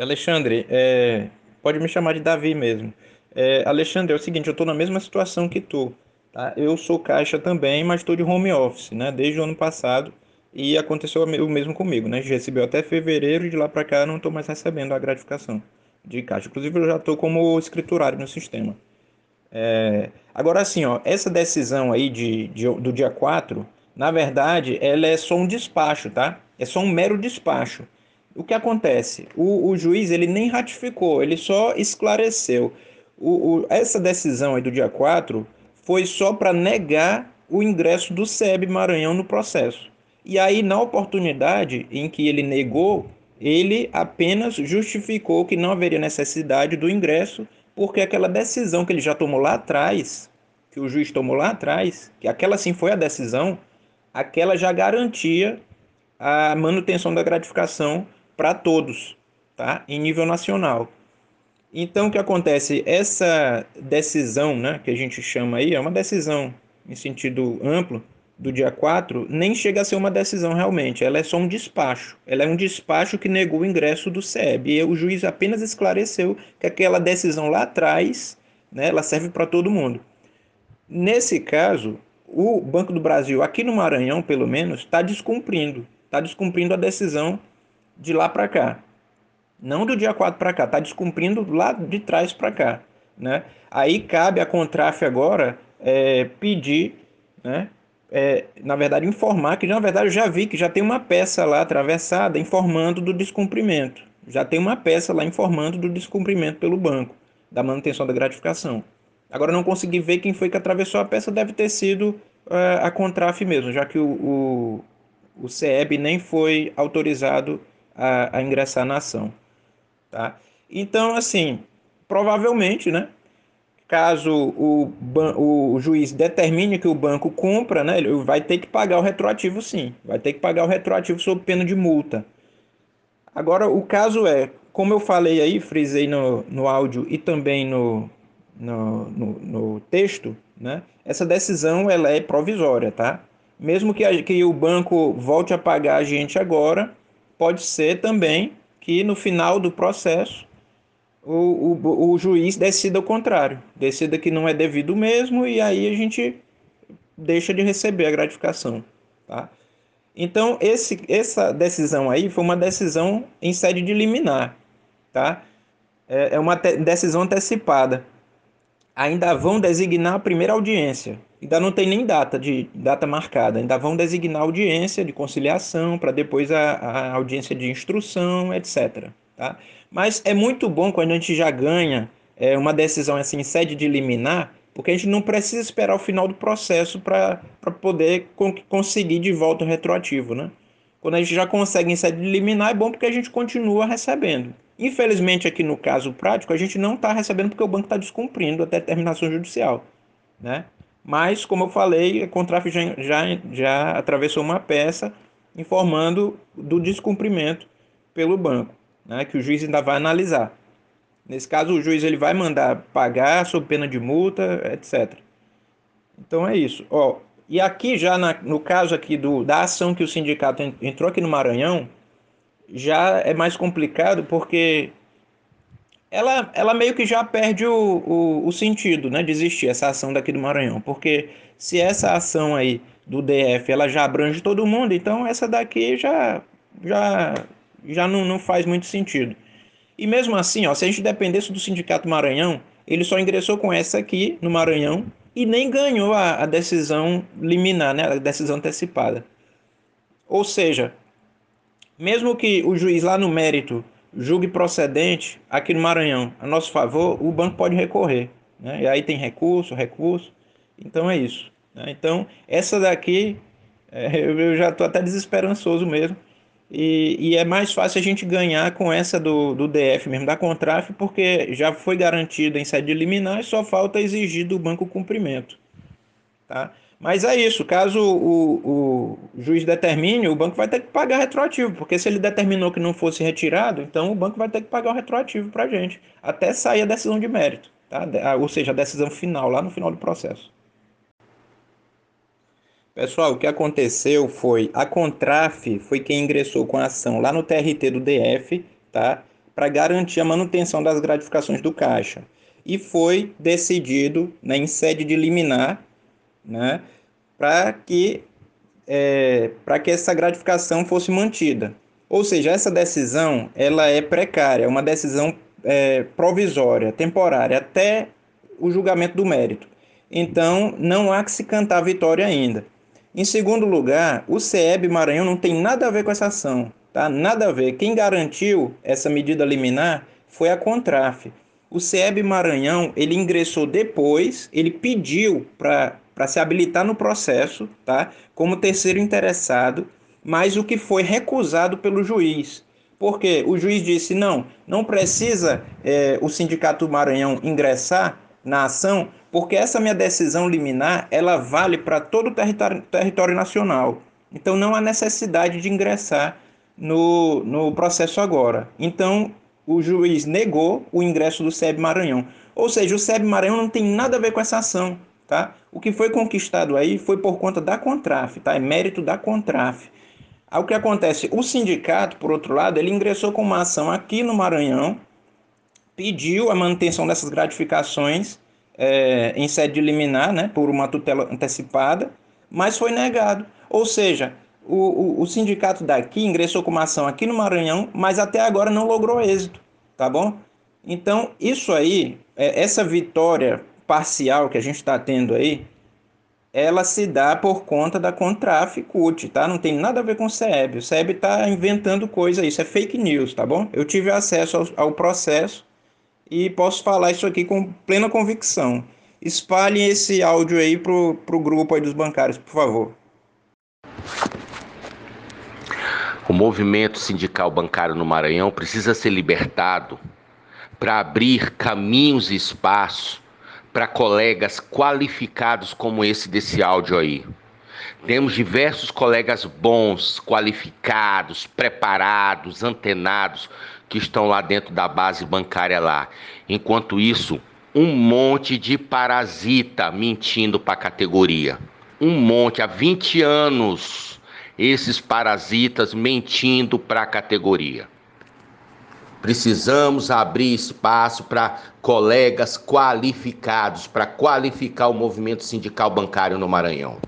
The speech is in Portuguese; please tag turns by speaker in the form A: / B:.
A: Alexandre, é, pode me chamar de Davi mesmo. É, Alexandre, é o seguinte, eu estou na mesma situação que tu. Tá? Eu sou caixa também, mas estou de home office, né? Desde o ano passado e aconteceu o mesmo comigo, né? Recebeu até fevereiro e de lá para cá não estou mais recebendo a gratificação de caixa. Inclusive eu já estou como escriturário no sistema. É, agora assim, ó, essa decisão aí de, de, do dia 4, na verdade, ela é só um despacho, tá? É só um mero despacho. O que acontece? O, o juiz ele nem ratificou, ele só esclareceu. O, o, essa decisão aí do dia 4 foi só para negar o ingresso do SEB Maranhão no processo. E aí, na oportunidade em que ele negou, ele apenas justificou que não haveria necessidade do ingresso, porque aquela decisão que ele já tomou lá atrás, que o juiz tomou lá atrás, que aquela sim foi a decisão, aquela já garantia a manutenção da gratificação para todos, tá? Em nível nacional. Então, o que acontece? Essa decisão, né, que a gente chama aí, é uma decisão em sentido amplo do dia 4, nem chega a ser uma decisão realmente, ela é só um despacho. Ela é um despacho que negou o ingresso do SEB. E o juiz apenas esclareceu que aquela decisão lá atrás, né, ela serve para todo mundo. Nesse caso, o Banco do Brasil, aqui no Maranhão, pelo menos, está descumprindo. Está descumprindo a decisão de lá para cá. Não do dia 4 para cá, está descumprindo lá de trás para cá. Né? Aí cabe a Contraf agora é, pedir, né, é, na verdade, informar que, na verdade, eu já vi que já tem uma peça lá atravessada informando do descumprimento. Já tem uma peça lá informando do descumprimento pelo banco, da manutenção da gratificação. Agora, não consegui ver quem foi que atravessou a peça, deve ter sido é, a Contraf mesmo, já que o, o, o CEB nem foi autorizado a, a ingressar na ação. Tá? Então, assim, provavelmente, né? Caso o, o juiz determine que o banco compra, né, ele vai ter que pagar o retroativo sim, vai ter que pagar o retroativo sob pena de multa. Agora, o caso é, como eu falei aí, frisei no, no áudio e também no, no, no, no texto, né, essa decisão ela é provisória, tá? Mesmo que, a, que o banco volte a pagar a gente agora, pode ser também que no final do processo o, o, o juiz decida o contrário, decida que não é devido mesmo e aí a gente deixa de receber a gratificação, tá? Então, esse, essa decisão aí foi uma decisão em sede de liminar, tá? É, é uma decisão antecipada. Ainda vão designar a primeira audiência. Ainda não tem nem data de data marcada. Ainda vão designar audiência de conciliação para depois a, a audiência de instrução, etc. Tá? Mas é muito bom quando a gente já ganha é, uma decisão assim, em sede de liminar, porque a gente não precisa esperar o final do processo para poder con conseguir de volta o retroativo. Né? Quando a gente já consegue em sede de liminar, é bom porque a gente continua recebendo. Infelizmente, aqui no caso prático, a gente não está recebendo porque o banco está descumprindo a determinação judicial. Né? Mas, como eu falei, a Contraf já, já, já atravessou uma peça informando do descumprimento pelo banco né, que o juiz ainda vai analisar. Nesse caso, o juiz ele vai mandar pagar sob pena de multa, etc. Então é isso. Ó, e aqui já na, no caso aqui do, da ação que o sindicato entrou aqui no Maranhão, já é mais complicado porque ela, ela meio que já perde o, o, o, sentido né, de existir essa ação daqui do Maranhão. Porque se essa ação aí do DF ela já abrange todo mundo, então essa daqui já, já já não, não faz muito sentido. E mesmo assim, ó, se a gente dependesse do Sindicato Maranhão, ele só ingressou com essa aqui no Maranhão e nem ganhou a, a decisão liminar, né, a decisão antecipada. Ou seja, mesmo que o juiz lá no mérito julgue procedente aqui no Maranhão a nosso favor, o banco pode recorrer. Né? E aí tem recurso, recurso. Então é isso. Né? Então, essa daqui, é, eu já estou até desesperançoso mesmo e, e, é mais fácil a gente ganhar com essa do, do DF mesmo, da Contraf, porque já foi garantido em sede liminar e só falta exigir do banco cumprimento. Tá? Mas é isso, caso o, o juiz determine, o banco vai ter que pagar retroativo, porque se ele determinou que não fosse retirado, então o banco vai ter que pagar o retroativo para a gente, até sair a decisão de mérito, tá? ou seja, a decisão final, lá no final do processo. Pessoal, o que aconteceu foi a Contraf foi quem ingressou com a ação lá no TRT do DF, tá? para garantir a manutenção das gratificações do caixa. E foi decidido né, em sede de liminar né, para que, é, que essa gratificação fosse mantida. Ou seja, essa decisão ela é precária, é uma decisão é, provisória, temporária, até o julgamento do mérito. Então, não há que se cantar vitória ainda. Em segundo lugar, o CEB Maranhão não tem nada a ver com essa ação, tá? Nada a ver. Quem garantiu essa medida liminar foi a Contraf. O CEB Maranhão, ele ingressou depois, ele pediu para se habilitar no processo, tá? Como terceiro interessado, mas o que foi recusado pelo juiz. Porque o juiz disse: não, não precisa é, o Sindicato Maranhão ingressar na ação, porque essa minha decisão liminar ela vale para todo o território, território nacional. Então não há necessidade de ingressar no, no processo agora. Então o juiz negou o ingresso do SEB Maranhão. Ou seja, o SEB Maranhão não tem nada a ver com essa ação. Tá? O que foi conquistado aí foi por conta da Contraf, tá? é mérito da Contraf. Aí o que acontece? O sindicato, por outro lado, ele ingressou com uma ação aqui no Maranhão, pediu a manutenção dessas gratificações é, em sede de liminar, né, por uma tutela antecipada, mas foi negado. Ou seja, o, o, o, sindicato daqui ingressou com uma ação aqui no Maranhão, mas até agora não logrou êxito, tá bom? Então, isso aí, é, essa vitória parcial que a gente está tendo aí, ela se dá por conta da Contraficute, tá? Não tem nada a ver com o SEB. O SEB está inventando coisa, isso é fake news, tá bom? Eu tive acesso ao, ao processo e posso falar isso aqui com plena convicção. Espalhem esse áudio aí pro, pro grupo aí dos bancários, por favor.
B: O movimento sindical bancário no Maranhão precisa ser libertado para abrir caminhos e espaços para colegas qualificados como esse desse áudio aí. Temos diversos colegas bons, qualificados, preparados, antenados, que estão lá dentro da base bancária lá. Enquanto isso, um monte de parasita mentindo para a categoria. Um monte, há 20 anos, esses parasitas mentindo para a categoria. Precisamos abrir espaço para colegas qualificados, para qualificar o movimento sindical bancário no Maranhão.